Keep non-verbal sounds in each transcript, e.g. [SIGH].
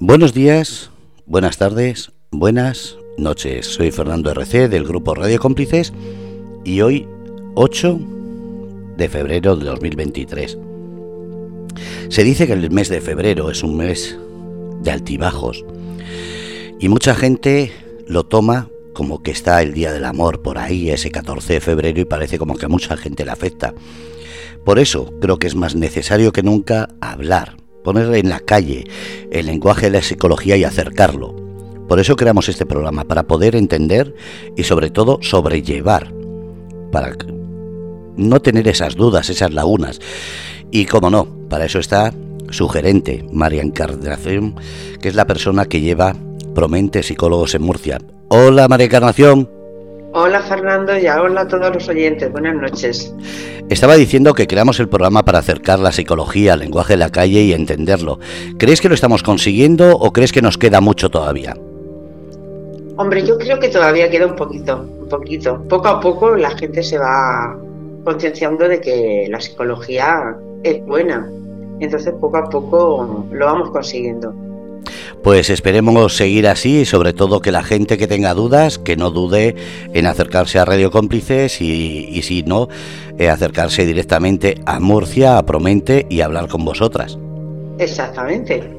Buenos días, buenas tardes, buenas noches. Soy Fernando RC del grupo Radio Cómplices y hoy 8 de febrero de 2023. Se dice que el mes de febrero es un mes de altibajos y mucha gente lo toma como que está el Día del Amor por ahí, ese 14 de febrero, y parece como que a mucha gente le afecta. Por eso creo que es más necesario que nunca hablar, poner en la calle el lenguaje de la psicología y acercarlo. Por eso creamos este programa, para poder entender y sobre todo sobrellevar, para no tener esas dudas, esas lagunas. Y como no, para eso está su gerente, María Encarnación, que es la persona que lleva Promente Psicólogos en Murcia. Hola María Encarnación. Hola Fernando y hola a todos los oyentes. Buenas noches. Estaba diciendo que creamos el programa para acercar la psicología al lenguaje de la calle y entenderlo. ¿Crees que lo estamos consiguiendo o crees que nos queda mucho todavía? Hombre, yo creo que todavía queda un poquito, un poquito. Poco a poco la gente se va concienciando de que la psicología es buena. Entonces poco a poco lo vamos consiguiendo. Pues esperemos seguir así y sobre todo que la gente que tenga dudas, que no dude en acercarse a Radio Cómplices y, si no, eh, acercarse directamente a Murcia, a Promente y hablar con vosotras. Exactamente.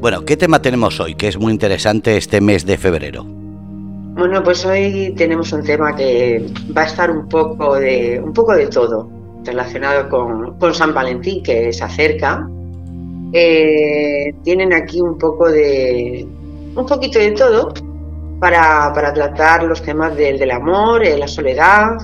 Bueno, ¿qué tema tenemos hoy? Que es muy interesante este mes de febrero. Bueno, pues hoy tenemos un tema que va a estar un poco de, un poco de todo relacionado con, con San Valentín, que se acerca eh, tienen aquí un poco de, un poquito de todo para, tratar los temas del, amor, eh, la soledad,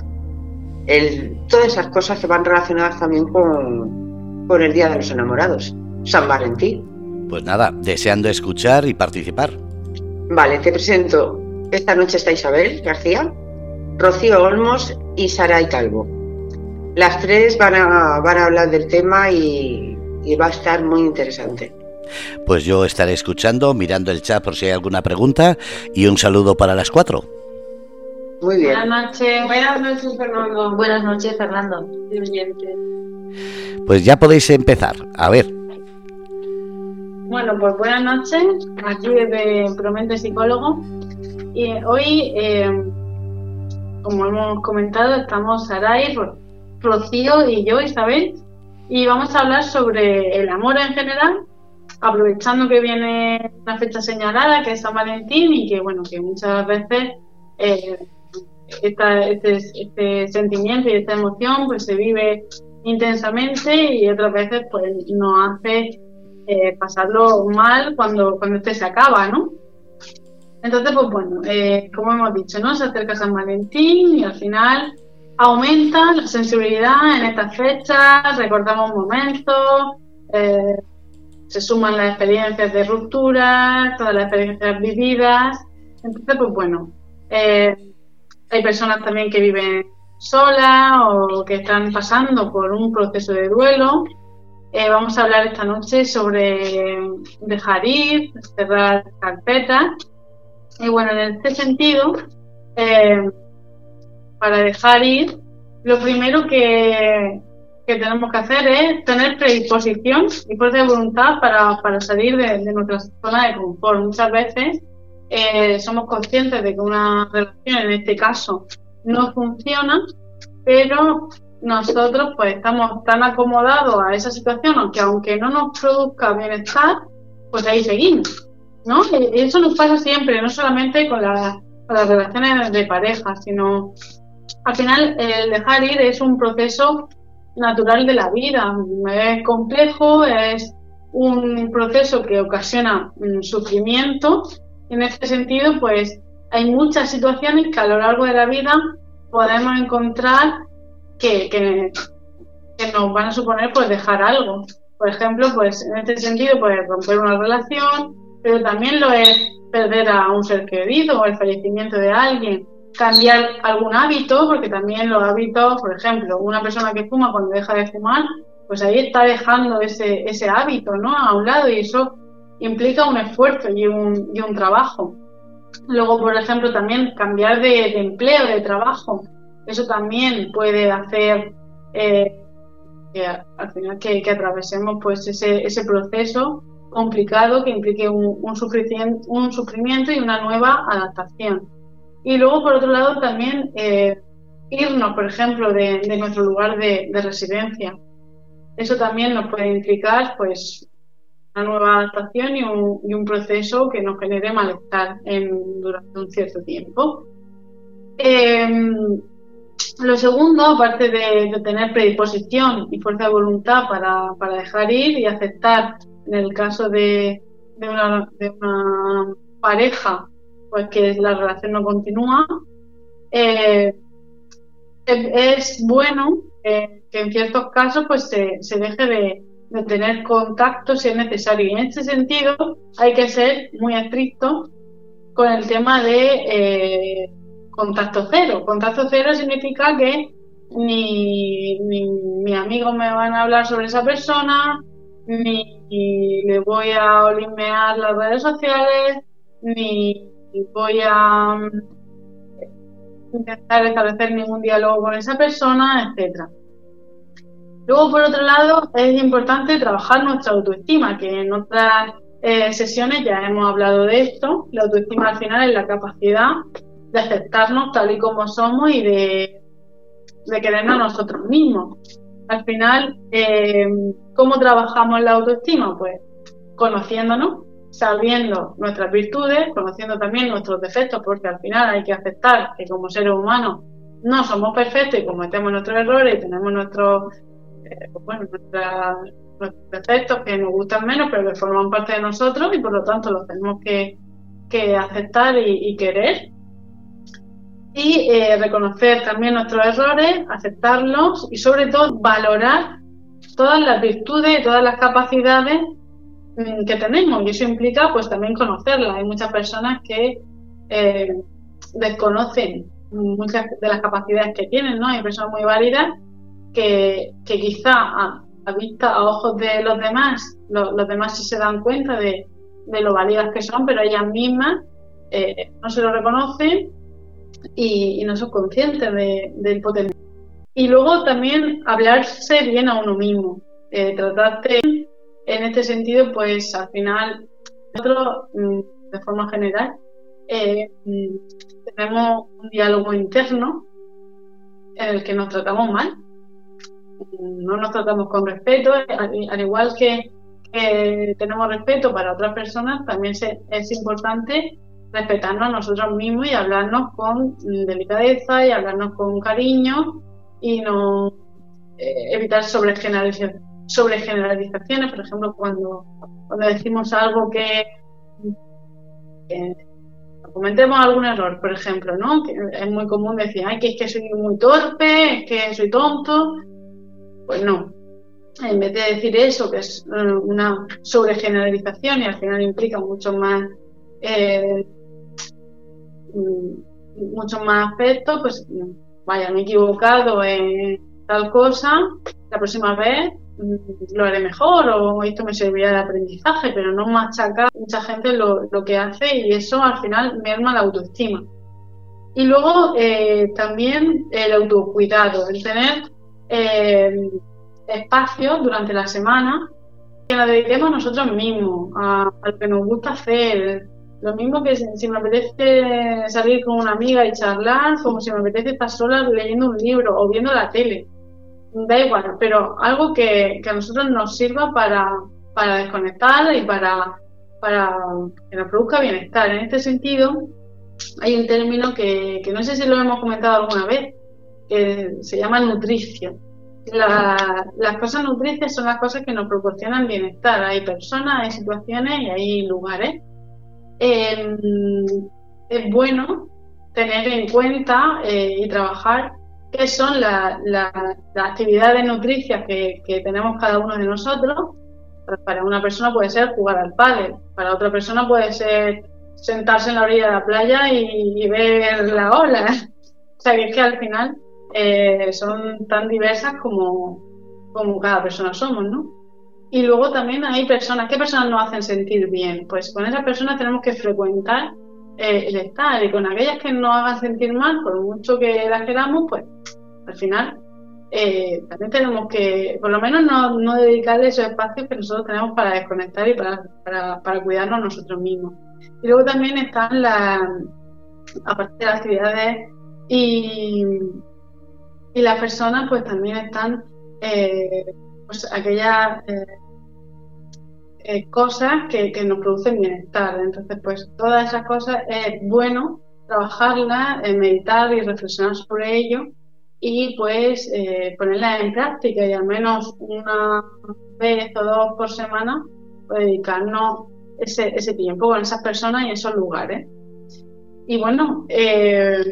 el, todas esas cosas que van relacionadas también con, con el Día de los Enamorados, San Valentín. Pues nada, deseando escuchar y participar. Vale, te presento. Esta noche está Isabel García, Rocío Olmos y Sara Calvo. Las tres van a, van a hablar del tema y, y va a estar muy interesante. Pues yo estaré escuchando, mirando el chat por si hay alguna pregunta y un saludo para las cuatro. Muy bien. Buenas noches. Buenas noches, Fernando. Buenas noches, Fernando. Pues ya podéis empezar. A ver. Bueno, pues buenas noches. Aquí desde Promente Psicólogo. Y hoy, eh, como hemos comentado, estamos Saray, Rocío y yo, Isabel, y vamos a hablar sobre el amor en general, aprovechando que viene una fecha señalada, que es San Valentín, y que bueno, que muchas veces eh, este, este, sentimiento y esta emoción pues se vive intensamente y otras veces pues nos hace eh, pasarlo mal cuando, cuando este se acaba, ¿no? Entonces, pues bueno, eh, como hemos dicho, ¿no? Se acerca San Valentín y al final aumenta la sensibilidad en estas fechas, recordamos momentos, eh, se suman las experiencias de ruptura, todas las experiencias vividas. Entonces, pues bueno, eh, hay personas también que viven solas o que están pasando por un proceso de duelo. Eh, vamos a hablar esta noche sobre dejar ir, cerrar carpetas. Y bueno, en este sentido, para dejar ir, lo primero que, tenemos que hacer es tener predisposición y fuerza de voluntad para, salir de, nuestra zona de confort. Muchas veces eh, somos conscientes de que una relación, en este caso, no funciona, pero nosotros pues estamos tan acomodados a esa situación que aunque no nos produzca bienestar, pues ahí seguimos. ¿no? Y eso nos pasa siempre, no solamente con, con las relaciones de pareja, sino al final el dejar ir es un proceso natural de la vida. Es complejo, es un proceso que ocasiona mm, sufrimiento. En este sentido, pues hay muchas situaciones que a lo largo de la vida podemos encontrar que, que, nos van a suponer pues dejar algo. Por ejemplo, pues en este sentido, pues romper una relación, pero también lo es perder a un ser querido o el fallecimiento de alguien cambiar algún hábito, porque también los hábitos, por ejemplo, una persona que fuma cuando deja de fumar, pues ahí está dejando ese, ese hábito ¿no? a un lado y eso implica un esfuerzo y un, y un trabajo. Luego, por ejemplo, también cambiar de, empleo, de trabajo, eso también puede hacer eh, que al final que, atravesemos pues ese, ese proceso complicado que implique un, un, sufrimiento, un sufrimiento y una nueva adaptación. Y luego, por otro lado, también eh, irnos, por ejemplo, de, nuestro lugar de, residencia. Eso también nos puede implicar, pues, una nueva adaptación y un, proceso que nos genere malestar durante un cierto tiempo. Em, lo segundo, aparte de, tener predisposición y fuerza de voluntad para, para, dejar ir y aceptar en el caso de, de una pareja pues que la relación no continúa, eh, es bueno que en ciertos casos pues se, se deje de, tener contacto si es necesario. Y en este sentido hay que ser muy estricto con el tema de eh, contacto cero. Contacto cero significa que ni, ni mis amigos me van a hablar sobre esa persona, ni le voy a olimmear las redes sociales, ni voy a intentar establecer ningún diálogo con esa persona, etcétera. Luego, por otro lado, es importante trabajar nuestra autoestima, que en otras eh, sesiones ya hemos hablado de esto. La autoestima al final es la capacidad de aceptarnos tal y como somos y de, querernos nosotros mismos. Al final, eh, ¿cómo trabajamos la autoestima? Pues conociéndonos, sabiendo nuestras virtudes, conociendo también nuestros defectos, porque al final hay que aceptar que como seres humanos no somos perfectos y cometemos nuestros errores y tenemos nuestros, eh, pues bueno, nuestros defectos que nos gustan menos, pero que forman parte de nosotros y por lo tanto los tenemos que, aceptar y, querer. Y eh, reconocer también nuestros errores, aceptarlos y sobre todo valorar todas las virtudes y todas las capacidades que tenemos y eso implica pues también conocerla. Hay muchas personas que eh, desconocen muchas de las capacidades que tienen, ¿no? Hay personas muy válidas que, que quizá a, vista, a ojos de los demás, los demás sí se dan cuenta de, de lo válidas que son, pero ellas mismas eh, no se lo reconocen y, no son conscientes de, del potencial. Y luego también hablarse bien a uno mismo, eh, tratarte en este sentido, pues al final, nosotros, mm, de forma general, eh, mm, tenemos un diálogo interno en el que nos tratamos mal, no nos tratamos con respeto, al, igual que, tenemos respeto para otras personas, también es importante respetarnos a nosotros mismos y hablarnos con delicadeza y hablarnos con cariño y no eh, evitar sobregeneralización sobre generalizaciones, por ejemplo, cuando, cuando decimos algo que, cometemos algún error, por ejemplo, ¿no? Que es muy común decir, ay, que es que soy muy torpe, es que soy tonto. Pues no. En vez de decir eso, que es eh, una sobregeneralización y al final implica mucho más eh, mm, mucho más aspectos, pues vaya, me he equivocado en tal cosa, la próxima vez lo haré mejor o esto me servirá de aprendizaje, pero no machaca mucha gente lo, que hace y eso al final merma la autoestima. Y luego eh, también el autocuidado, el tener eh, espacio durante la semana que nos dediquemos nosotros mismos, a, lo que nos gusta hacer. Lo mismo que si, me apetece salir con una amiga y charlar, como si me apetece estar sola leyendo un libro o viendo la tele da igual, pero algo que, a nosotros nos sirva para, para desconectar y para, para que nos produzca bienestar. En este sentido, hay un término que, no sé si lo hemos comentado alguna vez, que se llama nutrición. las cosas nutricias son las cosas que nos proporcionan bienestar. Hay personas, hay situaciones y hay lugares. Em, es bueno tener en cuenta eh, y trabajar qué son las actividades nutricias que, tenemos cada uno de nosotros. Para una persona puede ser jugar al pádel, para otra persona puede ser sentarse en la orilla de la playa y, ver la ola. [LAUGHS] O sea, que es que al final eh, son tan diversas como, como cada persona somos, ¿no? Y luego también hay personas, ¿qué personas nos hacen sentir bien? Pues con esas personas tenemos que frecuentar eh, el estar y con aquellas que nos hagan sentir mal, por mucho que las queramos, pues al final eh, también tenemos que, por lo menos, no, no dedicarle esos espacios que nosotros tenemos para desconectar y para, para, cuidarnos nosotros mismos. Y luego también están las, aparte de las actividades y, y las personas, pues también están eh, pues aquellas eh, cosas que, que, nos producen bienestar. Entonces, pues todas esas cosas es bueno trabajarlas, meditar y reflexionar sobre ello y pues eh, ponerla en práctica y al menos una vez o dos por semana pues, dedicarnos ese, ese tiempo con esas personas y esos lugares. Y bueno, eh,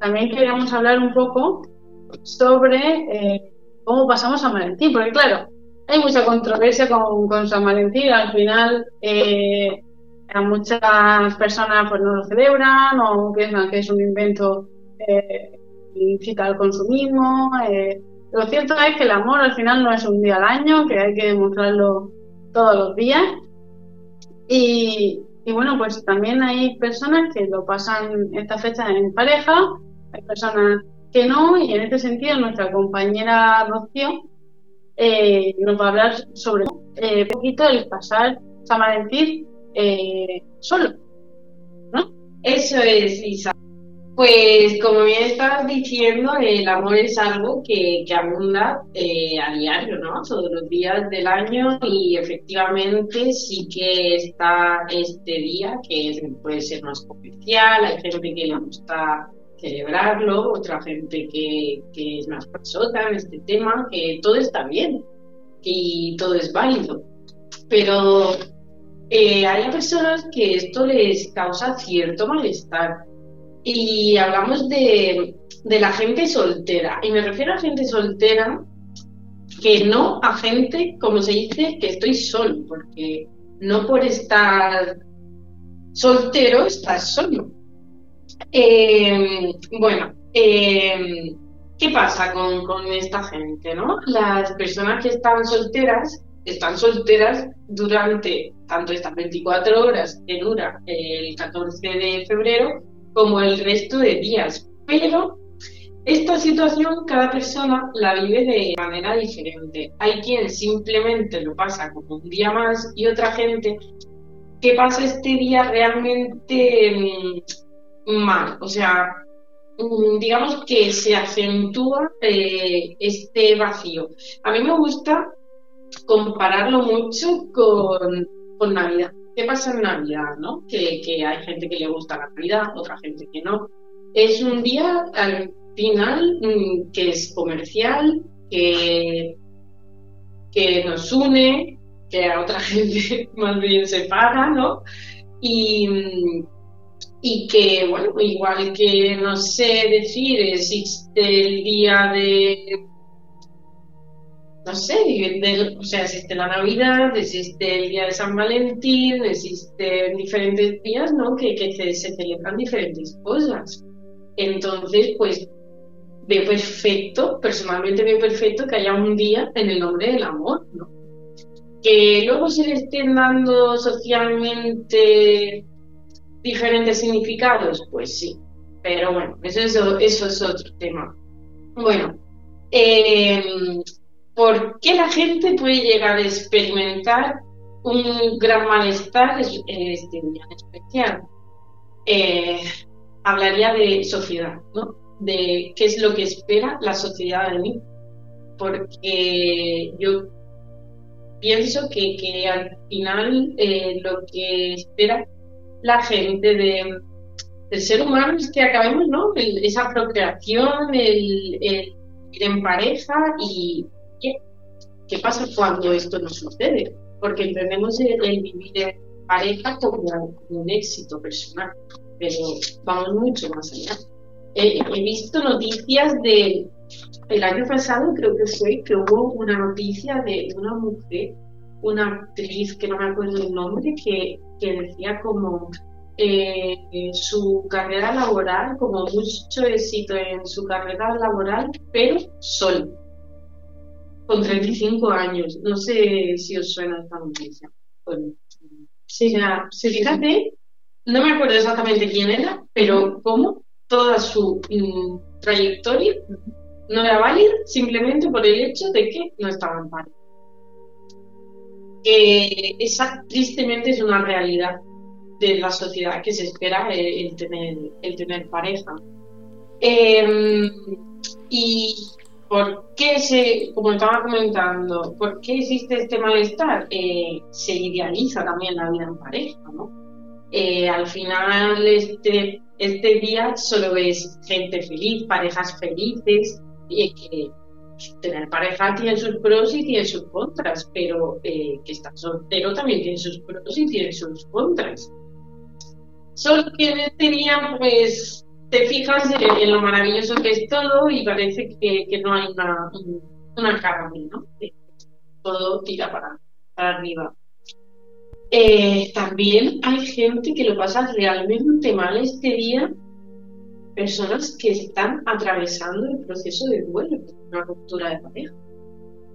también queríamos hablar un poco sobre eh, cómo pasamos a Valentín, porque claro, hay mucha controversia con, con San Valentín, al final a muchas personas pues no lo celebran o piensan que es un invento incita al consumismo. Eh, lo cierto es que el amor al final no es un día al año, que hay que demostrarlo todos los días. Y, bueno, pues también hay personas que lo pasan esta fecha en pareja, hay personas que no, y en este sentido nuestra compañera Rocío eh, nos va a hablar sobre eh, un poquito el pasar San Valentín eh, solo. ¿no? Eso es, Isa. Pues como bien estabas diciendo, el amor es algo que, que abunda eh, a diario, ¿no? Todos los días del año y efectivamente sí que está este día que puede ser más comercial, hay gente que le gusta celebrarlo, otra gente que, que es más pasota en este tema, que todo está bien y todo es válido. Pero eh, hay personas que esto les causa cierto malestar y hablamos de, la gente soltera. Y me refiero a gente soltera que no a gente, como se dice, que estoy solo, porque no por estar soltero estás solo. Eh, bueno, eh, ¿qué pasa con, esta gente? ¿no? Las personas que están solteras están solteras durante tanto estas 24 horas que dura el 14 de febrero como el resto de días. Pero esta situación cada persona la vive de manera diferente. Hay quien simplemente lo pasa como un día más y otra gente que pasa este día realmente mm, mal. O sea, mm, digamos que se acentúa eh, este vacío. A mí me gusta compararlo mucho con, con Navidad. ¿Qué pasa en Navidad? ¿no? Que, que, hay gente que le gusta la Navidad, otra gente que no. Es un día al final mm, que es comercial, que, que nos une, que a otra [LAUGHS] gente más bien separa, ¿no? Y, mm, y que, bueno, igual que no sé decir, existe el día de no sé, o sea, existe la Navidad, existe el día de San Valentín, existen diferentes días, ¿no? Que, que se, celebran diferentes cosas. Entonces, pues, veo perfecto, personalmente veo perfecto que haya un día en el nombre del amor, ¿no? Que luego se le estén dando socialmente diferentes significados, pues sí. Pero bueno, eso es, eso es otro tema. Bueno, eh, ¿Por qué la gente puede llegar a experimentar un gran malestar en este día especial? Eh, hablaría de sociedad, ¿no? De qué es lo que espera la sociedad de mí. Porque yo pienso que, que al final eh, lo que espera la gente de, del ser humano es que acabemos, ¿no? esa procreación, el, el ir en pareja y ¿Qué pasa cuando esto no sucede? Porque entendemos el, vivir en pareja como, un éxito personal, pero vamos mucho más allá. he visto noticias de el año pasado, creo que fue, que hubo una noticia de una mujer, una actriz que no me acuerdo el nombre, que, que decía como eh, su carrera laboral, como mucho éxito en su carrera laboral, pero solo con 35 años. No sé si os suena esta noticia. Bueno, sí, fíjate, no me acuerdo exactamente quién era, pero cómo toda su mm, trayectoria no era válida simplemente por el hecho de que no estaba en pareja. Que esa tristemente es una realidad de la sociedad que se espera el, tener, el tener pareja. Em, y por qué se, como estaba comentando, por qué existe este malestar? Eh, se idealiza también la vida en pareja, ¿no? Eh, al final este, este día solo ves gente feliz, parejas felices, que tener pareja tiene sus pros y tiene sus contras, pero eh, que estar soltero también tiene sus pros y tiene sus contras. Solo que en este día, pues, te fijas en, lo maravilloso que es todo y parece que, no hay una, una cara, ¿no? Todo tira para, arriba. Eh, también hay gente que lo pasa realmente mal este día personas que están atravesando el proceso de duelo, una ruptura de pareja.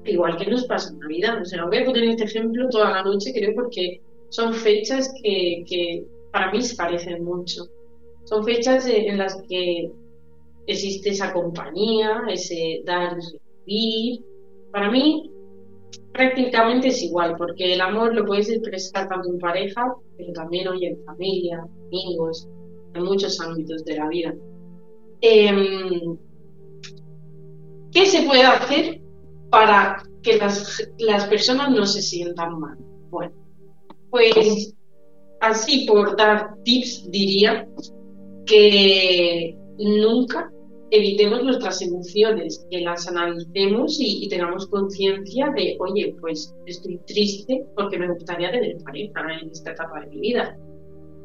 Igual que nos pasa en Navidad. O sea, voy a poner este ejemplo toda la noche, creo, porque son fechas que, para mí se parecen mucho. Son fechas en las que existe esa compañía, ese dar y recibir. Para mí, prácticamente es igual, porque el amor lo puedes expresar tanto en pareja, pero también hoy en familia, amigos, en muchos ámbitos de la vida. Em, ¿Qué se puede hacer para que las, las personas no se sientan mal? Bueno, pues así por dar tips diría que nunca evitemos nuestras emociones, que las analicemos y, y tengamos conciencia de, oye, pues estoy triste porque me gustaría tener pareja en esta etapa de mi vida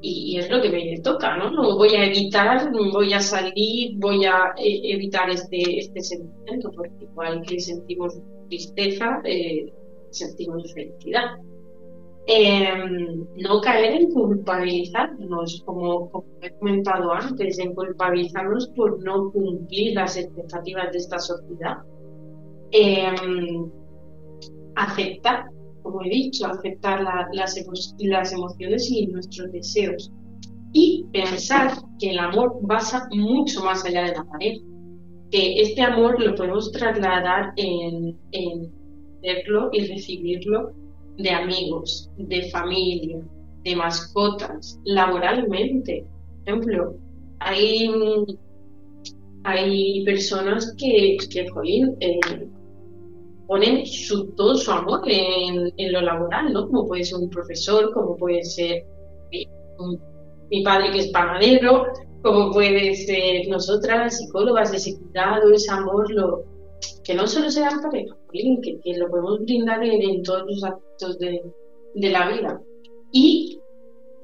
y, es lo que me toca, ¿no? No voy a evitar, voy a salir, voy a eh, evitar este, este sentimiento, porque igual que sentimos tristeza, eh, sentimos felicidad. Em, no caer en culpabilizarnos, como, como, he comentado antes, en culpabilizarnos por no cumplir las expectativas de esta sociedad. Em, aceptar como he dicho, aceptar las, las emociones y nuestros deseos. Y pensar que el amor pasa mucho más allá de la pareja. Que este amor lo podemos trasladar en, en verlo y recibirlo de amigos, de familia, de mascotas, laboralmente. Por ejemplo, hay, hay personas que, que jolín, eh, ponen su, todo su amor en, lo laboral, ¿no? Como puede ser un profesor, como puede ser mi, padre que es panadero, como puede ser nosotras, psicólogas, ese cuidado, ese amor, lo, que no solo sea pareja, que, que lo podemos brindar en, todos los aspectos de, de la vida. Y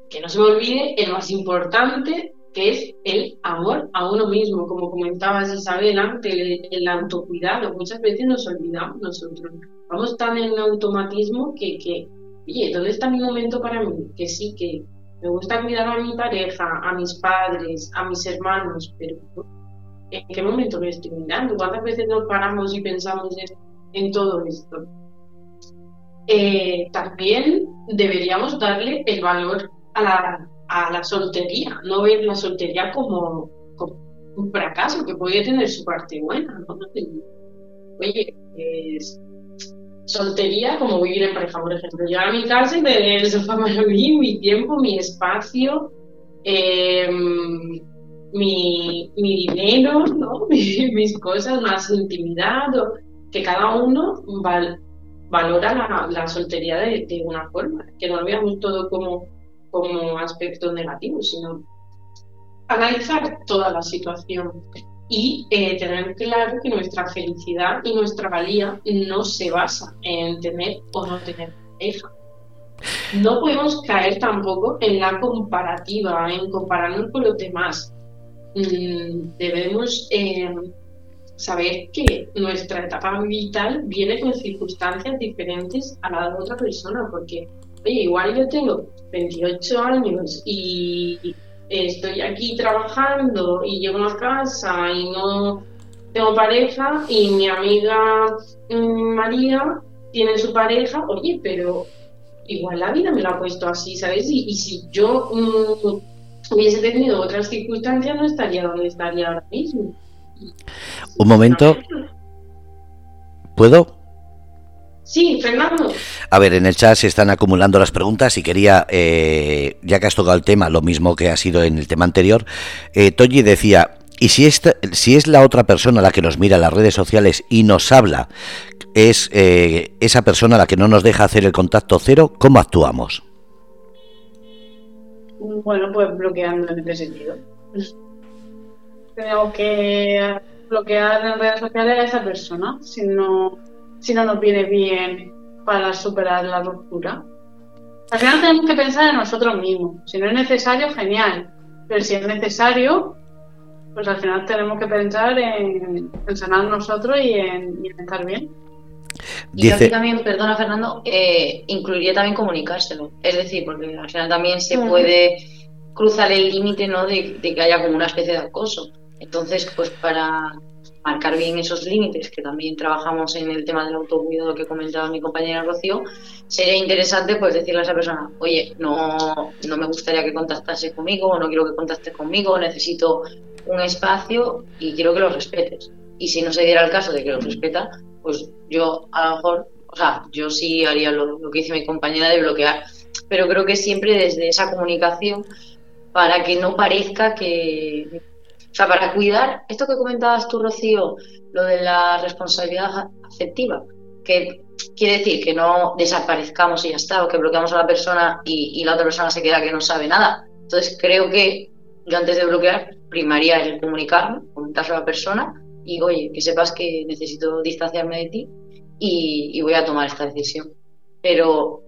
que no se me olvide el más importante, que es el amor a uno mismo, como comentabas Isabel antes, el, autocuidado. Muchas veces nos olvidamos nosotros. Vamos tan en automatismo que, que, oye, ¿dónde está mi momento para mí? Que sí, que me gusta cuidar a mi pareja, a mis padres, a mis hermanos, pero ¿en qué momento me estoy mirando? ¿Cuántas veces nos paramos y pensamos en, todo esto? Eh, también deberíamos darle el valor a la a la soltería, no ver la soltería como, un fracaso que puede tener su parte buena, ¿no? Oye, es soltería como vivir en pareja, por ejemplo. Llegar a mi casa y tener el sofá para mí, mi tiempo, mi espacio, em, mi, dinero, ¿no? [LAUGHS] mis cosas, más intimidad, que cada uno valora la, soltería de, de, una forma, que no lo veamos todo como como aspecto negativo, sino analizar toda la situación y eh, tener claro que nuestra felicidad y nuestra valía no se basa en tener o no tener pareja. No podemos caer tampoco en la comparativa, en compararnos con los demás. Mm, debemos eh, saber que nuestra etapa vital viene con circunstancias diferentes a la de otra persona, porque oye, igual yo tengo 28 años y estoy aquí trabajando y llego a casa y no tengo pareja y mi amiga mm, María tiene su pareja, oye, pero igual la vida me lo ha puesto así, ¿sabes? Y, si yo mm, hubiese tenido otras circunstancias no estaría donde estaría ahora mismo. Un momento. ¿Puedo? Sí, Fernando. A ver, en el chat se están acumulando las preguntas y quería, eh, ya que has tocado el tema, lo mismo que ha sido en el tema anterior, eh, Toji decía, ¿y si, esta, si es la otra persona la que nos mira en las redes sociales y nos habla, es eh, esa persona la que no nos deja hacer el contacto cero, ¿cómo actuamos? Bueno, pues bloqueando en ese sentido. Tenemos que bloquear en redes sociales a esa persona si no, si no nos viene bien para superar la ruptura. Al final tenemos que pensar en nosotros mismos. Si no es necesario, genial. Pero si es necesario, pues al final tenemos que pensar en, sanar nosotros y en, estar bien. Y aquí también, perdona Fernando, eh, incluiría también comunicárselo. Es decir, porque al final también se puede cruzar el límite ¿no? de, que haya como una especie de acoso. Entonces, pues para marcar bien esos límites, que también trabajamos en el tema del autocuidado que comentaba mi compañera Rocío, sería interesante pues decirle a esa persona, oye, no, no me gustaría que contactase conmigo, o no quiero que contactes conmigo, necesito un espacio y quiero que lo respetes. Y si no se diera el caso de que lo respeta, pues yo a lo mejor, o sea, yo sí haría lo, lo que hice mi compañera de bloquear, pero creo que siempre desde esa comunicación para que no parezca que sea, para cuidar, esto que comentabas tú, Rocío, lo de la responsabilidad afectiva, que quiere decir que no desaparezcamos y ya está, o que bloqueamos a la persona y, la otra persona se queda que no sabe nada. Entonces, creo que yo antes de bloquear, primaría el comunicarme, comentarse a la persona y, oye, que sepas que necesito distanciarme de ti y, voy a tomar esta decisión. Pero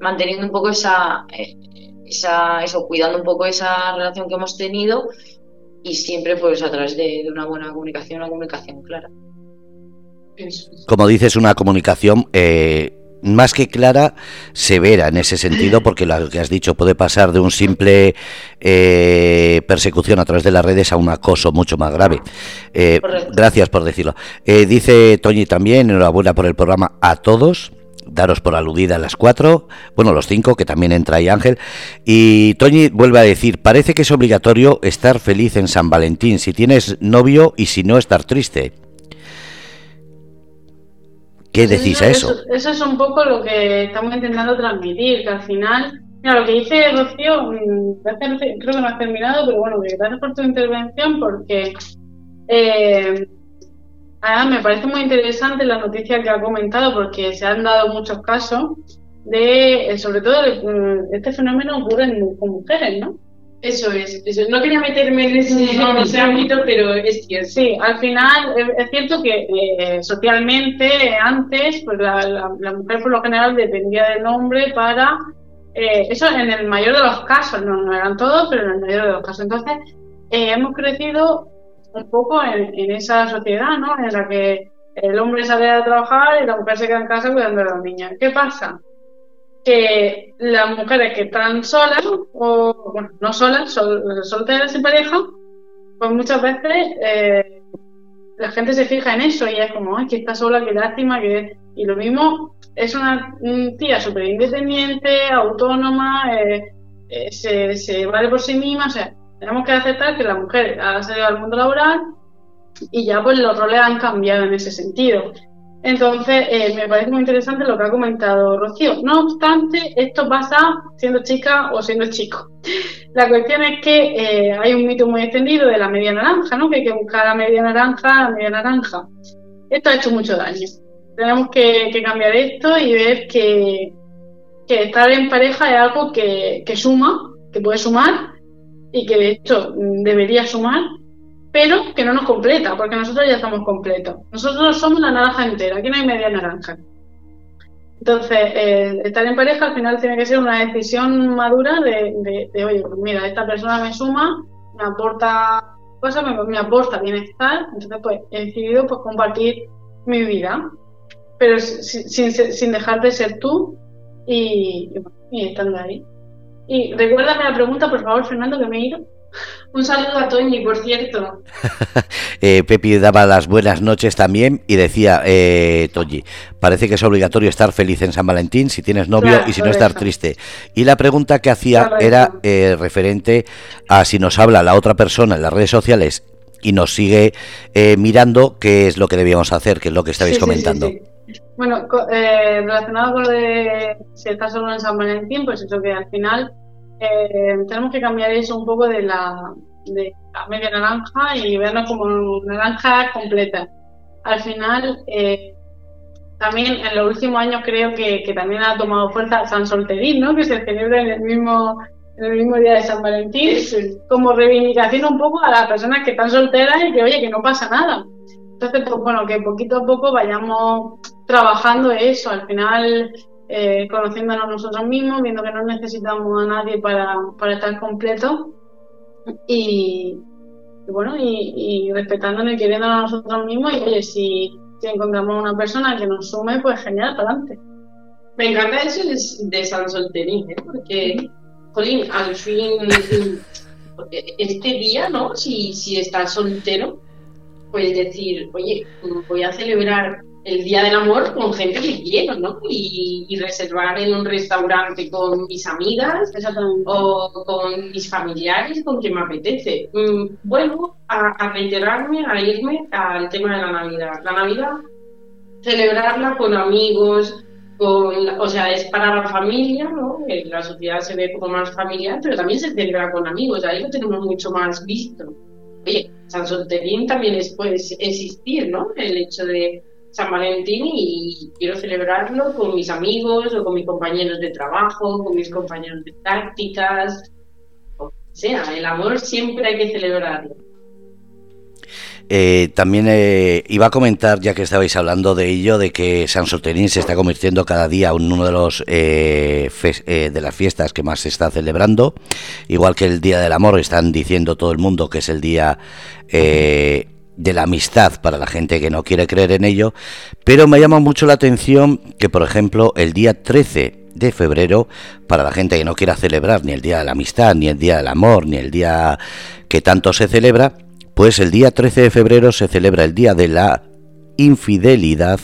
manteniendo un poco esa, eh, esa, eso, cuidando un poco esa relación que hemos tenido y siempre pues a través de, una buena comunicación, una comunicación clara. Como dices, una comunicación eh, más que clara, severa en ese sentido, [LAUGHS] porque lo que has dicho puede pasar de un simple eh, persecución a través de las redes a un acoso mucho más grave. Eh, gracias por decirlo. dice Toñi también, enhorabuena por el programa a todos daros por aludida a las cuatro, bueno, los cinco, que también entra ahí Ángel. Y Toñi vuelve a decir, parece que es obligatorio estar feliz en San Valentín, si tienes novio y si no estar triste. ¿Qué decís a eso? eso? es un poco lo que estamos intentando transmitir, que al final, mira, lo que dice Rocío, mm, creo que no has terminado, pero bueno, gracias por tu intervención porque... Eh, Además, me parece muy interesante la noticia que ha comentado porque se han dado muchos casos de, eh, sobre todo, mm, este fenómeno ocurre con mujeres, ¿no? Eso es, eso. No quería meterme en ese, ámbito, pero es cierto. Sí, al final es cierto que eh, socialmente antes, pues la, mujer por lo general dependía del hombre para eh, eso en el mayor de los casos, no, no eran todos, pero en el mayor de los casos. Entonces, hemos crecido un poco en, esa sociedad, ¿no? En la que el hombre sale a trabajar y la mujer se queda en casa cuidando a los niños. ¿Qué pasa? Que las mujeres que están solas, o bueno, no solas, solteras sin pareja, pues muchas veces eh, la gente se fija en eso y es como, ay, que está sola, qué lástima, que... Y lo mismo, es una tía súper independiente, autónoma, eh, eh, se, se vale por sí misma, o sea, tenemos que aceptar que la mujer ha salido al mundo laboral y ya pues los roles han cambiado en ese sentido. Entonces, eh, me parece muy interesante lo que ha comentado Rocío. No obstante, esto pasa siendo chica o siendo chico. La cuestión es que eh, hay un mito muy extendido de la media naranja, ¿no? Que hay que buscar la media naranja, la media naranja. Esto ha hecho mucho daño. Tenemos que, cambiar esto y ver que, estar en pareja es algo que, que suma, que puede sumar y que de hecho debería sumar, pero que no nos completa, porque nosotros ya estamos completos. Nosotros somos la naranja entera, aquí no hay media naranja. Entonces, eh, estar en pareja al final tiene que ser una decisión madura de, oye, pues mira, esta persona me suma, me aporta cosas, me, aporta bienestar, entonces pues he decidido pues compartir mi vida, pero sin, sin, dejar de ser tú y, y estando ahí. Y recuérdame la pregunta, por favor, Fernando, que me he ido. Un saludo a Toñi, por cierto. [LAUGHS] eh, Pepi daba las buenas noches también y decía, eh, Toñi, parece que es obligatorio estar feliz en San Valentín si tienes novio y si no estar triste. Y la pregunta que hacía era eh, referente a si nos habla la otra persona en las redes sociales y nos sigue eh, mirando qué es lo que debíamos hacer, qué es lo que estabais comentando. Bueno, eh, relacionado con lo de si estás solo en San Valentín, pues eso que al final eh, tenemos que cambiar eso un poco de la, media naranja y verlo como naranja completa. Al final, también en los últimos años creo que, también ha tomado fuerza San Solterín, ¿no? que se celebra en el mismo en el mismo día de San Valentín, [LAUGHS] como reivindicación un poco a las personas que están solteras y que, oye, que no pasa nada. Entonces, pues bueno, que poquito a poco vayamos trabajando eso, al final eh, conociéndonos nosotros mismos, viendo que no necesitamos a nadie para, para estar completos y, bueno, y, y, respetándonos y queriéndonos a nosotros mismos y, oye, si, si encontramos una persona que nos sume, pues genial, para adelante. Me encanta eso de, San Solterín, ¿eh? porque Jolín, al fin, este día, ¿no? Si, si estás soltero, puedes decir, oye, voy a celebrar el Día del Amor con gente que quiero, ¿no? Y, reservar en un restaurante con mis amigas o con mis familiares, con quien me apetece. Mm, vuelvo a, a reiterarme, a irme al tema de la Navidad. La Navidad, celebrarla con amigos, o sea, es para la familia, ¿no? La sociedad se ve como más familiar, pero también se celebra con amigos, ahí lo tenemos mucho más visto. Oye, San Solterín también es, puede existir, ¿no? El hecho de San Valentín y quiero celebrarlo con mis amigos o con mis compañeros de trabajo, con mis compañeros de prácticas, o sea, el amor siempre hay que celebrarlo. Eh, también eh, iba a comentar, ya que estabais hablando de ello, de que San Soterín se está convirtiendo cada día en uno de los eh, de las fiestas que más se está celebrando, igual que el Día del Amor, están diciendo todo el mundo que es el día de la amistad para la gente que no quiere creer en ello, pero me llama mucho la atención que, por ejemplo, el día 13 de febrero, para la gente que no quiera celebrar ni el Día de la Amistad, ni el Día del Amor, ni el día que tanto se celebra, pues el día 13 de febrero se celebra el Día de la Infidelidad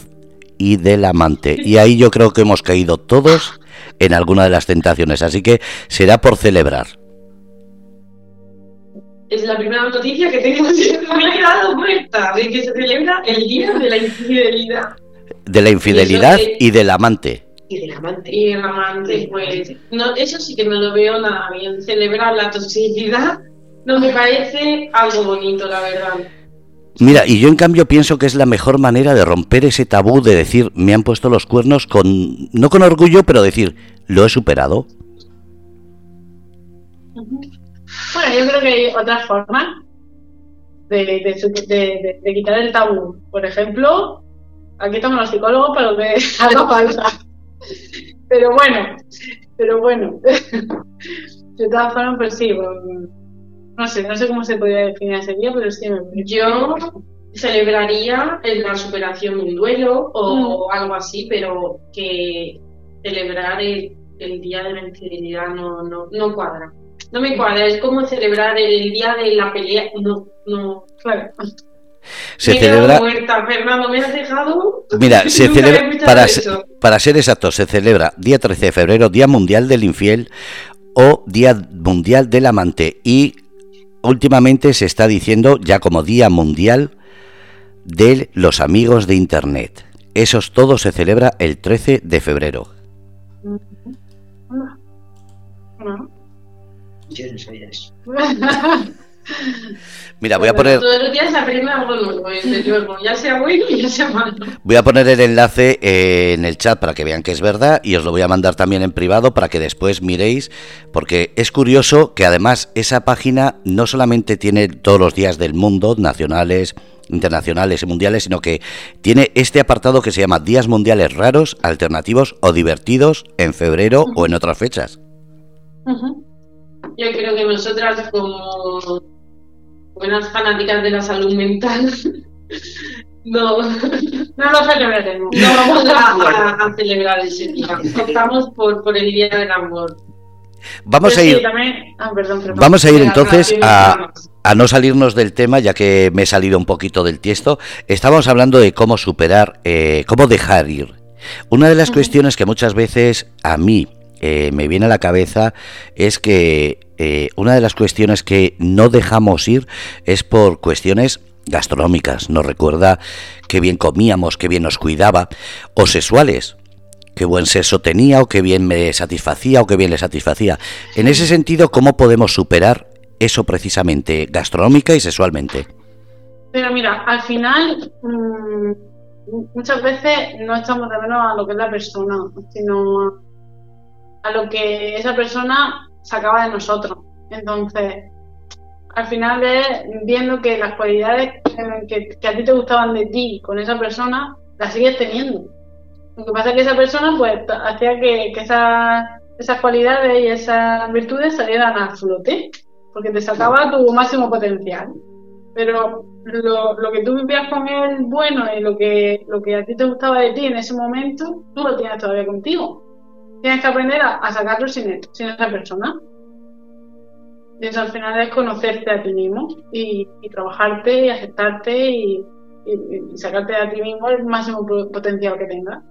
y del Amante. Y ahí yo creo que hemos caído todos en alguna de las tentaciones, así que será por celebrar. Es la primera noticia que tengo, [LAUGHS] me he dado cuenta de que se celebra el Día de la Infidelidad. De la infidelidad y, del amante. Y del amante. Y del amante, pues. No, eso sí que no lo veo nada bien. Celebrar la toxicidad no me parece algo bonito, la verdad. Mira, y yo en cambio pienso que es la mejor manera de romper ese tabú de decir, me han puesto los cuernos con, no con orgullo, pero decir, lo he superado. Bueno, yo creo que hay otras formas de, de, quitar el tabú. Por ejemplo, aquí estamos los psicólogos para lo que [LAUGHS] haga falta. Pero bueno, pero bueno. [LAUGHS] De todas formas, pues sí, no sé, no sé cómo se podría definir ese día, pero sí Yo celebraría la superación de un duelo o mm. algo así, pero que celebrar el, día de la infidelidad no, no, no cuadra. No me cuadra, es como celebrar el día de la pelea. No, no, claro. Se celebra. Muerta, Fernando, me has dejado. Mira, [LAUGHS] se celebra. Para, para ser exacto, se celebra día 13 de febrero, Día Mundial del Infiel o Día Mundial del Amante. Y últimamente se está diciendo ya como Día Mundial de los Amigos de Internet. Eso todo se celebra el 13 de febrero. Yo no sabía eso. [LAUGHS] Mira, voy a poner. Voy a poner el enlace eh, en el chat para que vean que es verdad y os lo voy a mandar también en privado para que después miréis, porque es curioso que además esa página no solamente tiene todos los días del mundo, nacionales, internacionales y mundiales, sino que tiene este apartado que se llama Días Mundiales Raros, Alternativos o Divertidos en febrero o en otras fechas. Yo creo que nosotras como buenas fanáticas de la salud mental, [LAUGHS] no, no lo celebraremos. No vamos a, celebrar ese día. Optamos por, por el Día del Amor. Vamos a ir, ah, vamos a ir entonces a, a, no salirnos del tema, ya que me he salido un poquito del tiesto. Estamos hablando de cómo superar, eh, cómo dejar ir. Una de las cuestiones que muchas veces a mí eh, me viene a la cabeza es que eh, una de las cuestiones que no dejamos ir es por cuestiones gastronómicas. Nos recuerda qué bien comíamos, qué bien nos cuidaba, o sexuales, qué buen sexo tenía, o qué bien me satisfacía, o qué bien le satisfacía. En ese sentido, ¿cómo podemos superar eso precisamente, gastronómica y sexualmente? Pero mira, al final mm, muchas veces no echamos de menos a lo que es la persona, sino a lo que esa persona sacaba de nosotros. Entonces, al final es viendo que las cualidades que, a ti te gustaban de ti con esa persona, las sigues teniendo. Lo que pasa es que esa persona pues hacía que, esas, esas cualidades y esas virtudes salieran a flote, porque te sacaba tu máximo potencial. Pero lo, lo, que tú vivías con él bueno y lo que, lo que a ti te gustaba de ti en ese momento, tú lo tienes todavía contigo. Tienes que aprender a, sacarlo sin, sin esa persona. Y eso al final es conocerte a ti mismo y, trabajarte y aceptarte y, y, sacarte de ti mismo el máximo potencial que tengas.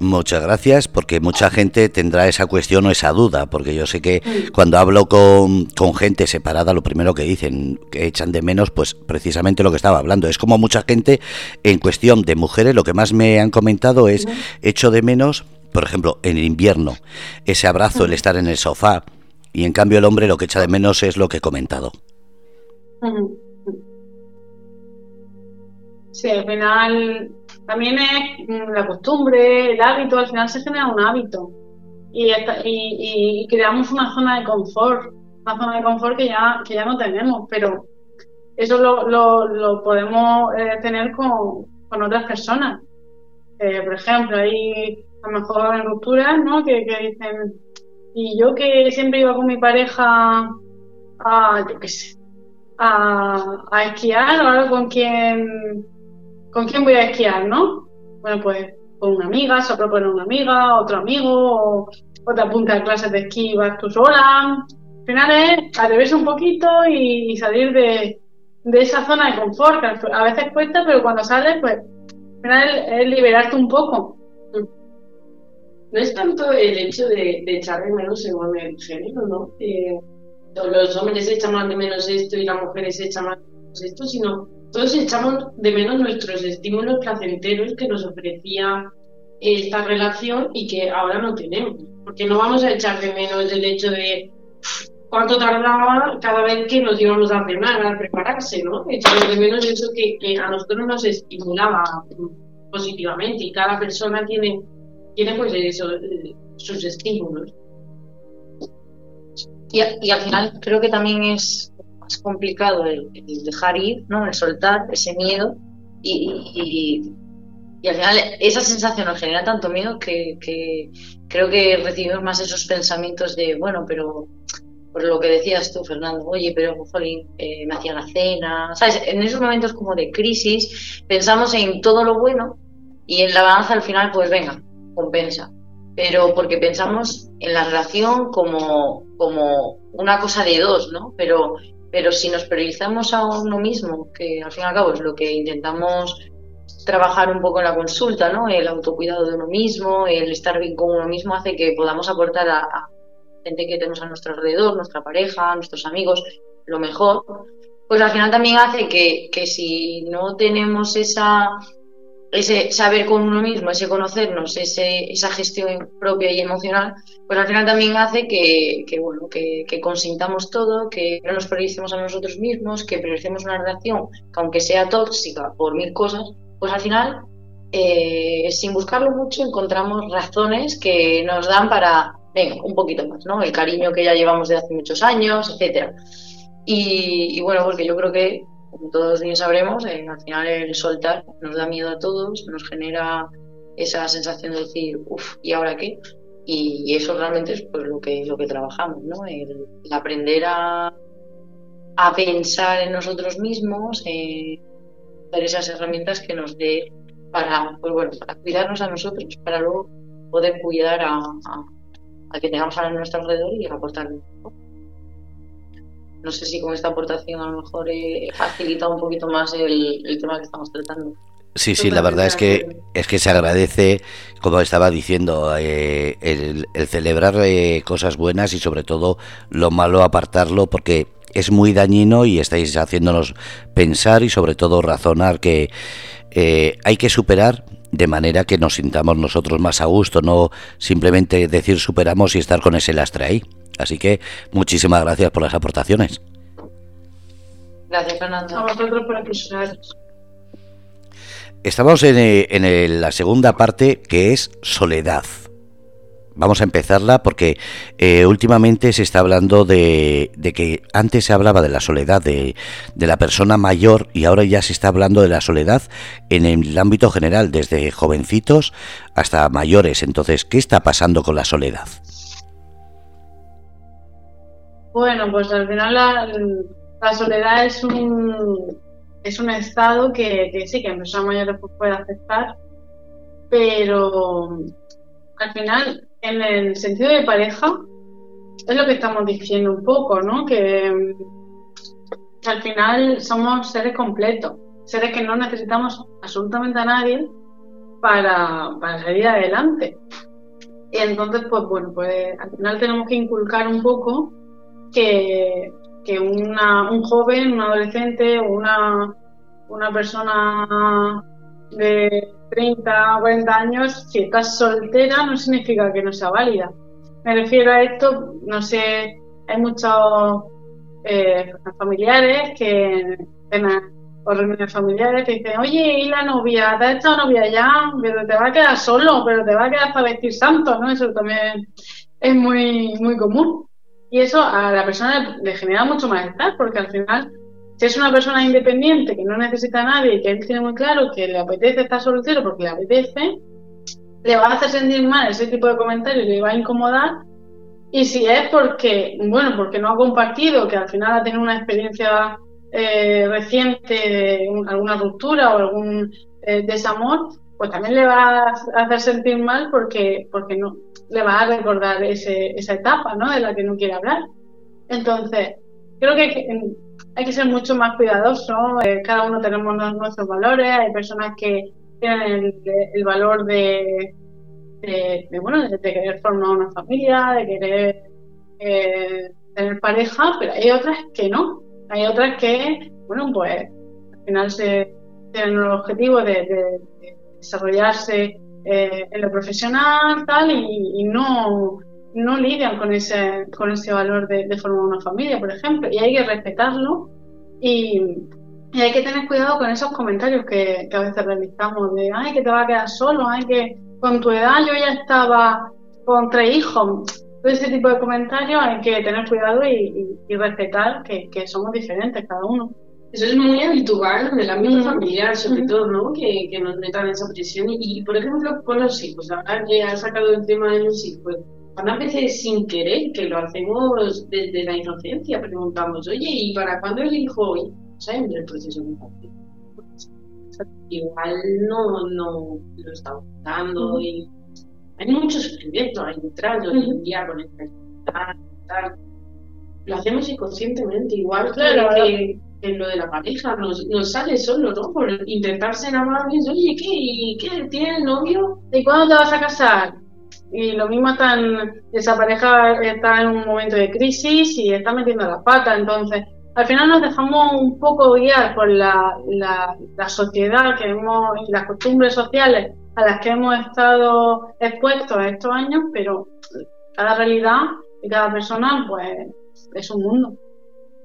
Muchas gracias, porque mucha gente tendrá esa cuestión o esa duda, porque yo sé que cuando hablo con, con, gente separada, lo primero que dicen, que echan de menos, pues precisamente lo que estaba hablando. Es como mucha gente en cuestión de mujeres, lo que más me han comentado es, echo de menos, por ejemplo, en el invierno, ese abrazo, el estar en el sofá, y en cambio el hombre lo que echa de menos es lo que he comentado. Sí, al final también es mm, la costumbre, el hábito, al final se genera un hábito y, creamos una zona de confort, una zona de confort que ya, que ya no tenemos, pero eso lo, lo, podemos eh, tener con, con, otras personas. Eh, por ejemplo, hay a lo mejor en rupturas ¿no? que, que dicen, y yo que siempre iba con mi pareja a, yo qué sé, a, a esquiar, ahora con quién ¿con quién voy a esquiar, no? Bueno, pues con una amiga, se propone una amiga, otro amigo, o, te apunta a clases de esquí y vas tú sola. Al final es atreverse un poquito y, salir de, esa zona de confort, a veces cuesta, pero cuando sales, pues al final es, liberarte un poco. No es tanto el hecho de, de echar de menos según el género, ¿no? Eh, los hombres echan más de menos esto y las mujeres echan más de menos esto, sino todos echamos de menos nuestros estímulos placenteros que nos ofrecía esta relación y que ahora no tenemos. Porque no vamos a echar de menos el hecho de cuánto tardaba cada vez que nos íbamos a cenar, a prepararse, ¿no? Echamos de menos eso que, a nosotros nos estimulaba positivamente y cada persona tiene, tiene pues eso, sus estímulos. Y, y al final creo que también es es complicado el, dejar ir, ¿no? El soltar ese miedo y, y, al final esa sensación nos genera tanto miedo que, creo que recibimos más esos pensamientos de, bueno, pero por lo que decías tú, Fernando, oye, pero jolín, eh, me hacía la cena, ¿sabes? En esos momentos como de crisis pensamos en todo lo bueno y en la balanza al final, pues venga, compensa. Pero porque pensamos en la relación como, como una cosa de dos, ¿no? Pero pero si nos priorizamos a uno mismo, que al fin y al cabo es lo que intentamos trabajar un poco en la consulta, ¿no? El autocuidado de uno mismo, el estar bien con uno mismo hace que podamos aportar a, a gente que tenemos a nuestro alrededor, nuestra pareja, nuestros amigos, lo mejor. Pues al final también hace que, que si no tenemos esa ese saber con uno mismo, ese conocernos, ese, esa gestión propia y emocional, pues al final también hace que, bueno, que, consintamos todo, que no nos prioricemos a nosotros mismos, que prioricemos una relación que aunque sea tóxica por mil cosas, pues al final, eh, sin buscarlo mucho, encontramos razones que nos dan para, venga, un poquito más, ¿no? El cariño que ya llevamos de hace muchos años, etcétera. Y, y bueno, porque yo creo que como todos bien sabremos, eh, al final el soltar nos da miedo a todos, nos genera esa sensación de decir, uff, ¿y ahora qué? Y, eso realmente es pues, lo, que, lo que trabajamos, ¿no? El, aprender a, a, pensar en nosotros mismos, eh, esas herramientas que nos dé para, pues bueno, para cuidarnos a nosotros, para luego poder cuidar a, a, que tengamos a nuestro alrededor y aportar un poco no sé si con esta aportación a lo mejor he facilitado un poquito más el, tema que estamos tratando. Sí, sí, la verdad es que es que se agradece, como estaba diciendo, eh, el, celebrar eh, cosas buenas y sobre todo lo malo apartarlo porque es muy dañino y estáis haciéndonos pensar y sobre todo razonar que eh, hay que superar de manera que nos sintamos nosotros más a gusto, no simplemente decir superamos y estar con ese lastre ahí. Así que muchísimas gracias por las aportaciones. Gracias, Fernando. A vosotros por Estamos en, eh, la segunda parte que es soledad. Vamos a empezarla porque eh, últimamente se está hablando de, que antes se hablaba de la soledad de, de, la persona mayor y ahora ya se está hablando de la soledad en el ámbito general, desde jovencitos hasta mayores. Entonces, ¿qué está pasando con la soledad? Bueno, pues al final la soledad es un, es un estado que, sí, que en personas mayores puede afectar, pero al final, en el sentido de pareja, es lo que estamos diciendo un poco, ¿no? Que, al final somos seres completos, seres que no necesitamos absolutamente a nadie para, para salir adelante. Y entonces, pues bueno, pues al final tenemos que inculcar un poco que una, un joven, un adolescente o una, una persona de 30 o 40 años, si estás soltera no significa que no sea válida. Me refiero a esto, no sé, hay muchos eh, familiares que o reuniones familiares que dicen, oye, ¿y la novia? ¿Te has echado novia ya? Pero te va a quedar solo, pero te va a quedar para vestir santo, ¿no? Eso también es muy, muy común. Y eso a la persona le genera mucho malestar, porque al final, si es una persona independiente que no necesita a nadie y que él tiene muy claro que le apetece estar soltero porque le apetece, le va a hacer sentir mal ese tipo de comentarios, le va a incomodar. Y si es porque, bueno, porque no ha compartido, que al final ha tenido una experiencia eh, reciente alguna ruptura o algún eh, desamor, pues también le va a hacer sentir mal porque, porque no, le va a recordar ese, esa etapa ¿no? de la que no quiere hablar. Entonces, creo que hay que ser mucho más cuidadoso. Eh, cada uno tenemos nuestros valores. Hay personas que tienen el, valor de, bueno, de, querer formar una familia, de querer eh, tener pareja, pero hay otras que no. Hay otras que, bueno, pues al final se tienen el objetivo de desarrollarse eh, en lo profesional tal y, no, no lidian con ese, con ese valor de, formar una familia, por ejemplo, y hay que respetarlo y, hay que tener cuidado con esos comentarios que, a veces realizamos de, ay, que te va a quedar solo, ay, que con tu edad yo ya estaba con tres hijos. Todo ese tipo de comentarios hay que tener cuidado y, respetar que somos diferentes cada uno. Eso es muy habitual en el ámbito familiar, sobre todo, ¿no? Que, que, nos metan esa presión. Y, por ejemplo, con los hijos, ahora que ha sacado el tema de los hijos, a veces sin querer, que lo hacemos desde la inocencia, preguntamos, oye, ¿y para cuándo el hijo hoy? ¿Saben el proceso de Igual no, no lo está buscando y hay mucho sufrimiento ahí detrás, hoy en día con esta tal. Lo hacemos inconscientemente, igual claro, que en lo de la pareja, nos, nos sale solo, ¿no? Por intentar ser amables, oye, ¿qué? ¿Y ¿Qué? ¿Tienes novio? ¿Y cuándo te vas a casar? Y lo mismo están, esa pareja está en un momento de crisis y está metiendo la pata, entonces al final nos dejamos un poco guiar por la, la, la sociedad que hemos, y las costumbres sociales a las que hemos estado expuestos estos años, pero cada realidad y cada persona pues es un mundo.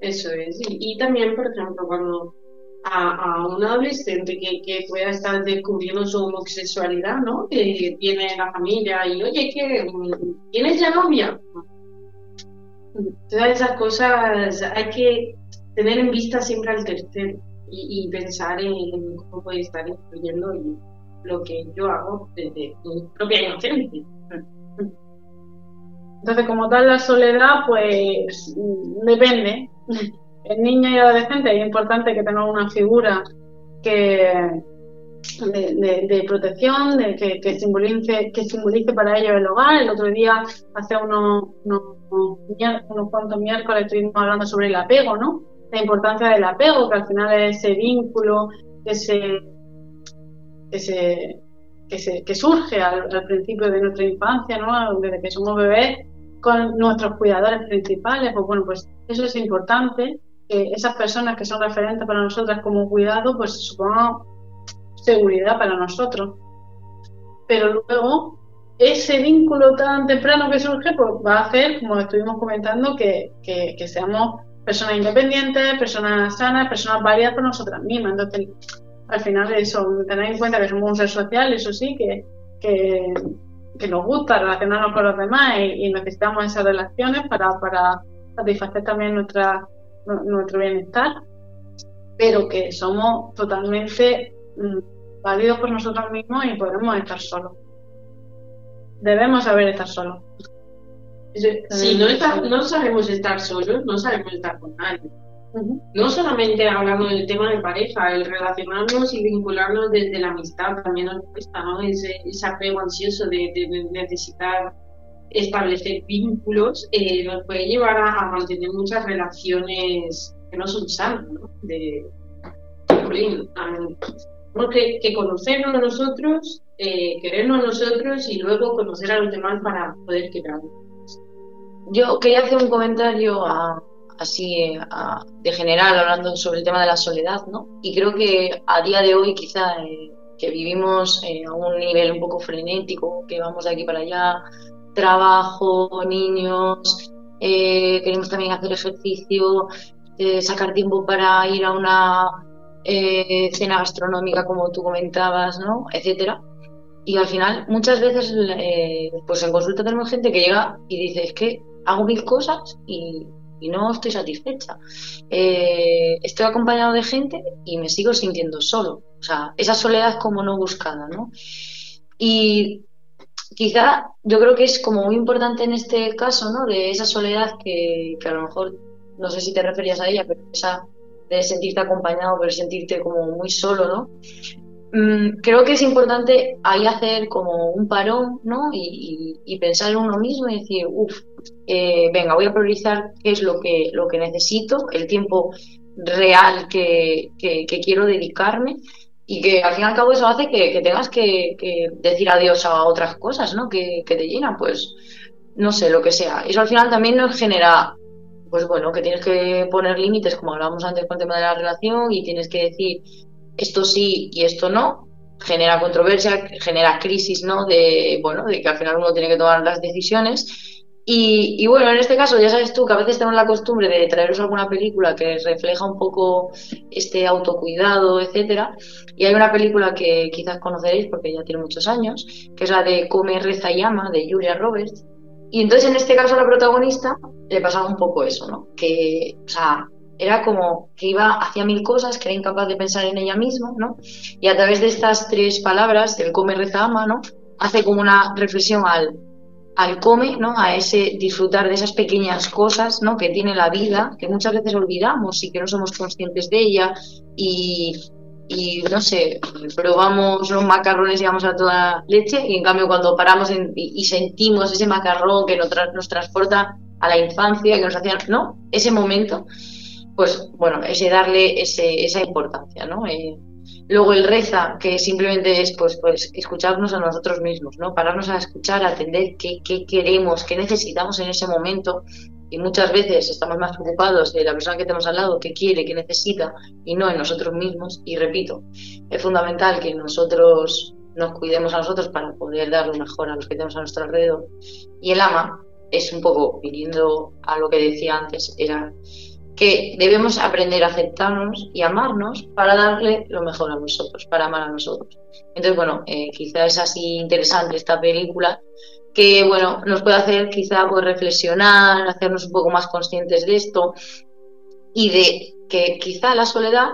Eso es. Y, también, por ejemplo, cuando a, un adolescente que, que, pueda estar descubriendo su homosexualidad, ¿no? Que tiene la familia y, oye, que ¿tienes ya novia? Todas esas cosas hay que tener en vista siempre al tercero y, pensar en, cómo puede estar influyendo lo que yo hago desde mi propia inocencia. Entonces, como tal, la soledad, pues depende. En niño y adolescente es importante que tengamos una figura que de, protección, de que, que, simbolice, que simbolice para ellos el hogar. El otro día, hace unos, unos, cuantos miércoles, estuvimos hablando sobre el apego, ¿no? La importancia del apego, que al final es ese vínculo, ese que se, que, surge al, principio de nuestra infancia, ¿no? desde que somos bebés, con nuestros cuidadores principales, pues bueno, pues eso es importante, que esas personas que son referentes para nosotras como cuidado, pues supongan seguridad para nosotros. Pero luego, ese vínculo tan temprano que surge, pues va a hacer, como estuvimos comentando, que, que, seamos personas independientes, personas sanas, personas válidas por nosotras mismas. Entonces, al final eso, tener en cuenta que somos un ser social, eso sí, que, que, nos gusta relacionarnos con los demás y, necesitamos esas relaciones para, para satisfacer también nuestra, nuestro bienestar, pero que somos totalmente mm, válidos por nosotros mismos y podemos estar solos. Debemos saber estar solos. Si no, no sabemos estar solos, no sabemos estar con nadie. No solamente hablando del tema de pareja, el relacionarnos y vincularnos desde la amistad también nos cuesta, ¿no? Ese, apego ansioso de, necesitar establecer vínculos eh, nos puede llevar a, mantener muchas relaciones que no son sanas, ¿no? De, tenemos que, conocernos a nosotros, eh, querernos a nosotros y luego conocer a los demás para poder quedarnos. Yo quería hacer un comentario a, así de general hablando sobre el tema de la soledad, ¿no? Y creo que a día de hoy quizá eh, que vivimos eh, a un nivel un poco frenético, que vamos de aquí para allá, trabajo, niños, eh, queremos también hacer ejercicio, sacar tiempo para ir a una cena gastronómica como tú comentabas, ¿no? Etcétera. Y al final, muchas veces, pues en consulta tenemos gente que llega y dice, es que hago mil cosas y y no estoy satisfecha. Eh, estoy acompañado de gente y me sigo sintiendo solo. O sea, esa soledad como no buscada, ¿no? Y quizá yo creo que es como muy importante en este caso, ¿no? De esa soledad que, que a lo mejor, no sé si te referías a ella, pero esa de sentirte acompañado, pero sentirte como muy solo, ¿no? Mm, creo que es importante ahí hacer como un parón, ¿no? Y, pensar en uno mismo y decir, uff, eh, venga, voy a priorizar qué es lo que, lo que necesito, el tiempo real que, quiero dedicarme y que al fin y al cabo eso hace que, tengas que, decir adiós a otras cosas, ¿no? Que, te llenan, pues, no sé, lo que sea. Eso al final también nos genera, pues bueno, que tienes que poner límites, como hablábamos antes con el tema de la relación, y tienes que decir, esto sí y esto no, genera controversia, genera crisis, ¿no? De, bueno, de que al final uno tiene que tomar las decisiones. Y, bueno, en este caso ya sabes tú que a veces tenemos la costumbre de traeros alguna película que refleja un poco este autocuidado, etcétera. Y hay una película que quizás conoceréis porque ya tiene muchos años, que es la de Come, Reza y Ama, de Julia Roberts. Y entonces en este caso a la protagonista le pasaba un poco eso, ¿no? Que, o sea, era como que iba hacia mil cosas, que era incapaz de pensar en ella misma, ¿no? Y a través de estas tres palabras, el come, reza, ama, ¿no? Hace como una reflexión al, al come, ¿no? A ese disfrutar de esas pequeñas cosas, ¿no? Que tiene la vida, que muchas veces olvidamos y que no somos conscientes de ella y, y no sé, probamos los macarrones y vamos a toda leche y en cambio cuando paramos y, sentimos ese macarrón que nos, nos transporta a la infancia, que nos hacía, ¿no? Ese momento pues bueno, ese darle esa importancia, ¿no? Eh, luego el reza, que simplemente es pues, pues escucharnos a nosotros mismos, ¿no? Pararnos a escuchar, a atender qué, queremos, qué necesitamos en ese momento. Y muchas veces estamos más preocupados de la persona que tenemos al lado, qué quiere, qué necesita, y no en nosotros mismos. Y repito, es fundamental que nosotros nos cuidemos a nosotros para poder dar lo mejor a los que tenemos a nuestro alrededor. Y el ama es un poco, viniendo a lo que decía antes, era que debemos aprender a aceptarnos y amarnos para darle lo mejor a nosotros, para amar a nosotros. Entonces, bueno, eh, quizá es así interesante esta película que, bueno, nos puede hacer quizá pues, reflexionar, hacernos un poco más conscientes de esto y de que quizá la soledad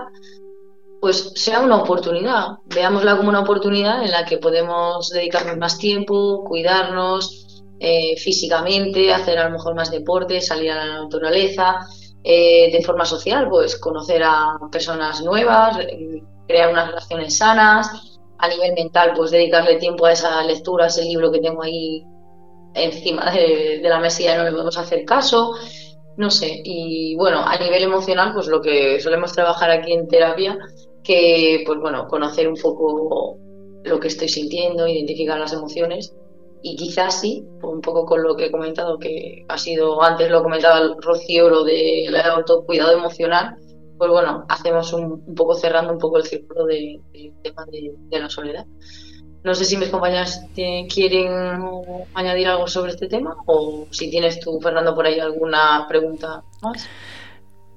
pues sea una oportunidad, veámosla como una oportunidad en la que podemos dedicarnos más tiempo, cuidarnos eh, físicamente, hacer a lo mejor más deporte, salir a la naturaleza, eh, de forma social, pues conocer a personas nuevas, crear unas relaciones sanas, a nivel mental, pues dedicarle tiempo a esa lectura, a ese libro que tengo ahí encima de, la mesilla no le podemos hacer caso, no sé, y bueno, a nivel emocional, pues lo que solemos trabajar aquí en terapia, que pues bueno, conocer un poco lo que estoy sintiendo, identificar las emociones y quizás sí, un poco con lo que he comentado, que ha sido, antes lo comentaba el Rocío, lo del autocuidado emocional, pues bueno, hacemos un, poco cerrando un poco el círculo del tema de, la soledad. No sé si mis compañeras quieren añadir algo sobre este tema o si tienes tú, Fernando, por ahí alguna pregunta más.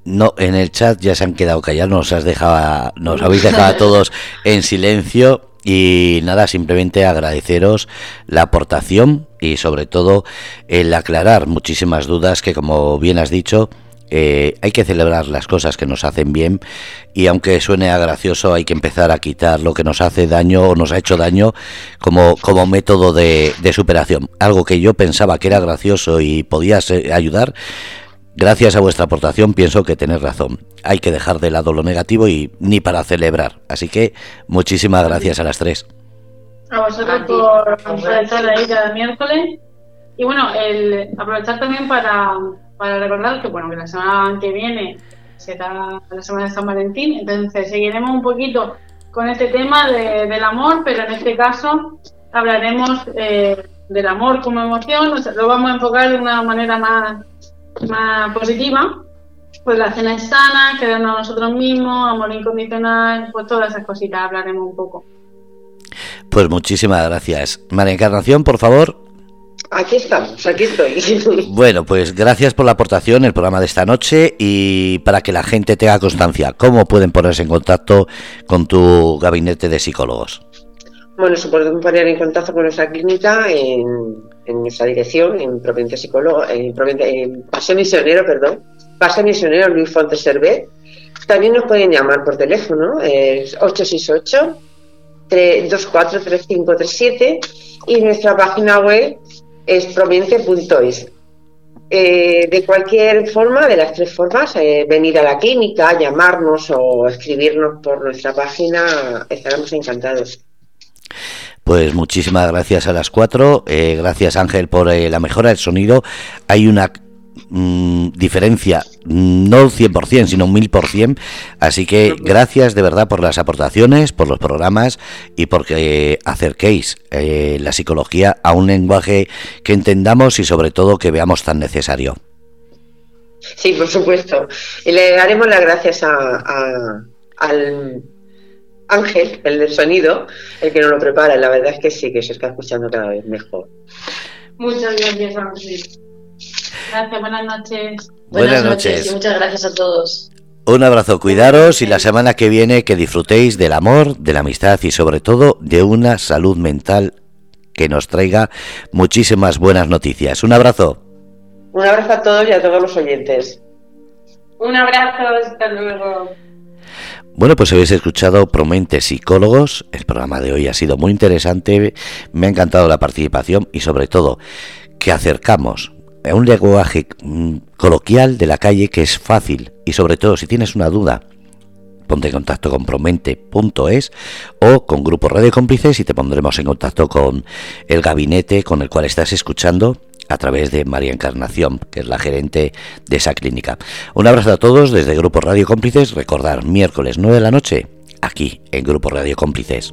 No, en el chat ya se han quedado callados, nos, has dejado, nos habéis dejado a todos en silencio y nada, simplemente agradeceros la aportación y sobre todo el aclarar muchísimas dudas que como bien has dicho, eh, hay que celebrar las cosas que nos hacen bien y aunque suene a gracioso hay que empezar a quitar lo que nos hace daño o nos ha hecho daño como, como método de, de superación. Algo que yo pensaba que era gracioso y podía ayudar, Gracias a vuestra aportación pienso que tenéis razón. Hay que dejar de lado lo negativo y ni para celebrar. Así que muchísimas gracias a las tres. A vosotros por, estar ahí cada miércoles. Y bueno, el, aprovechar también para, para recordar que bueno que la semana que viene será la semana de San Valentín, entonces seguiremos un poquito con este tema del amor, pero en este caso hablaremos eh, del amor como emoción, lo vamos a enfocar de una manera más positiva, pues la cena es sana, querernos a nosotros mismos, amor incondicional, pues todas esas cositas hablaremos un poco. Pues muchísimas gracias. María Encarnación, por favor. Aquí estamos, aquí estoy. [LAUGHS] Bueno, pues gracias por la aportación, el programa de esta noche y para que la gente tenga constancia, ¿cómo pueden ponerse en contacto con tu gabinete de psicólogos? Bueno, se pueden poner en contacto con nuestra clínica en, nuestra dirección, en Provincia Psicólogo, en, en Paseo Misionero, perdón, Paseo Misionero Luis Fontes Servet. También nos pueden llamar por teléfono, es 868 243537 y nuestra página web es provincia.es. Eh, de cualquier forma, de las tres formas, eh, venir a la clínica, llamarnos o escribirnos por nuestra página, estaremos encantados. Pues muchísimas gracias a las cuatro. Eh, gracias Ángel por eh, la mejora del sonido. Hay una mm, diferencia, no 100%, sino un 1000%. Así que gracias de verdad por las aportaciones, por los programas y porque acerquéis eh, la psicología a un lenguaje que entendamos y sobre todo que veamos tan necesario. Sí, por supuesto. Y le daremos las gracias a, al Ángel, el del sonido, el que nos lo prepara. La verdad es que sí, que se está escuchando cada vez mejor. Muchas gracias, Ángel. Gracias, buenas noches. Buenas, noches. y muchas gracias a todos. Un abrazo, cuidaros y la semana que viene que disfrutéis del amor, de la amistad y sobre todo de una salud mental que nos traiga muchísimas buenas noticias. Un abrazo. Un abrazo a todos y a todos los oyentes. Un abrazo, hasta luego. Bueno, pues habéis escuchado Promente Psicólogos. El programa de hoy ha sido muy interesante. Me ha encantado la participación y sobre todo que acercamos a un lenguaje mm, coloquial de la calle que es fácil y sobre todo si tienes una duda ponte en contacto con promente.es o con Grupo Radio Cómplices y te pondremos en contacto con el gabinete con el cual estás escuchando a través de María Encarnación, que es la gerente de esa clínica. Un abrazo a todos desde Grupo Radio Cómplices. Recordar, miércoles 9 de la noche, aquí en Grupo Radio Cómplices.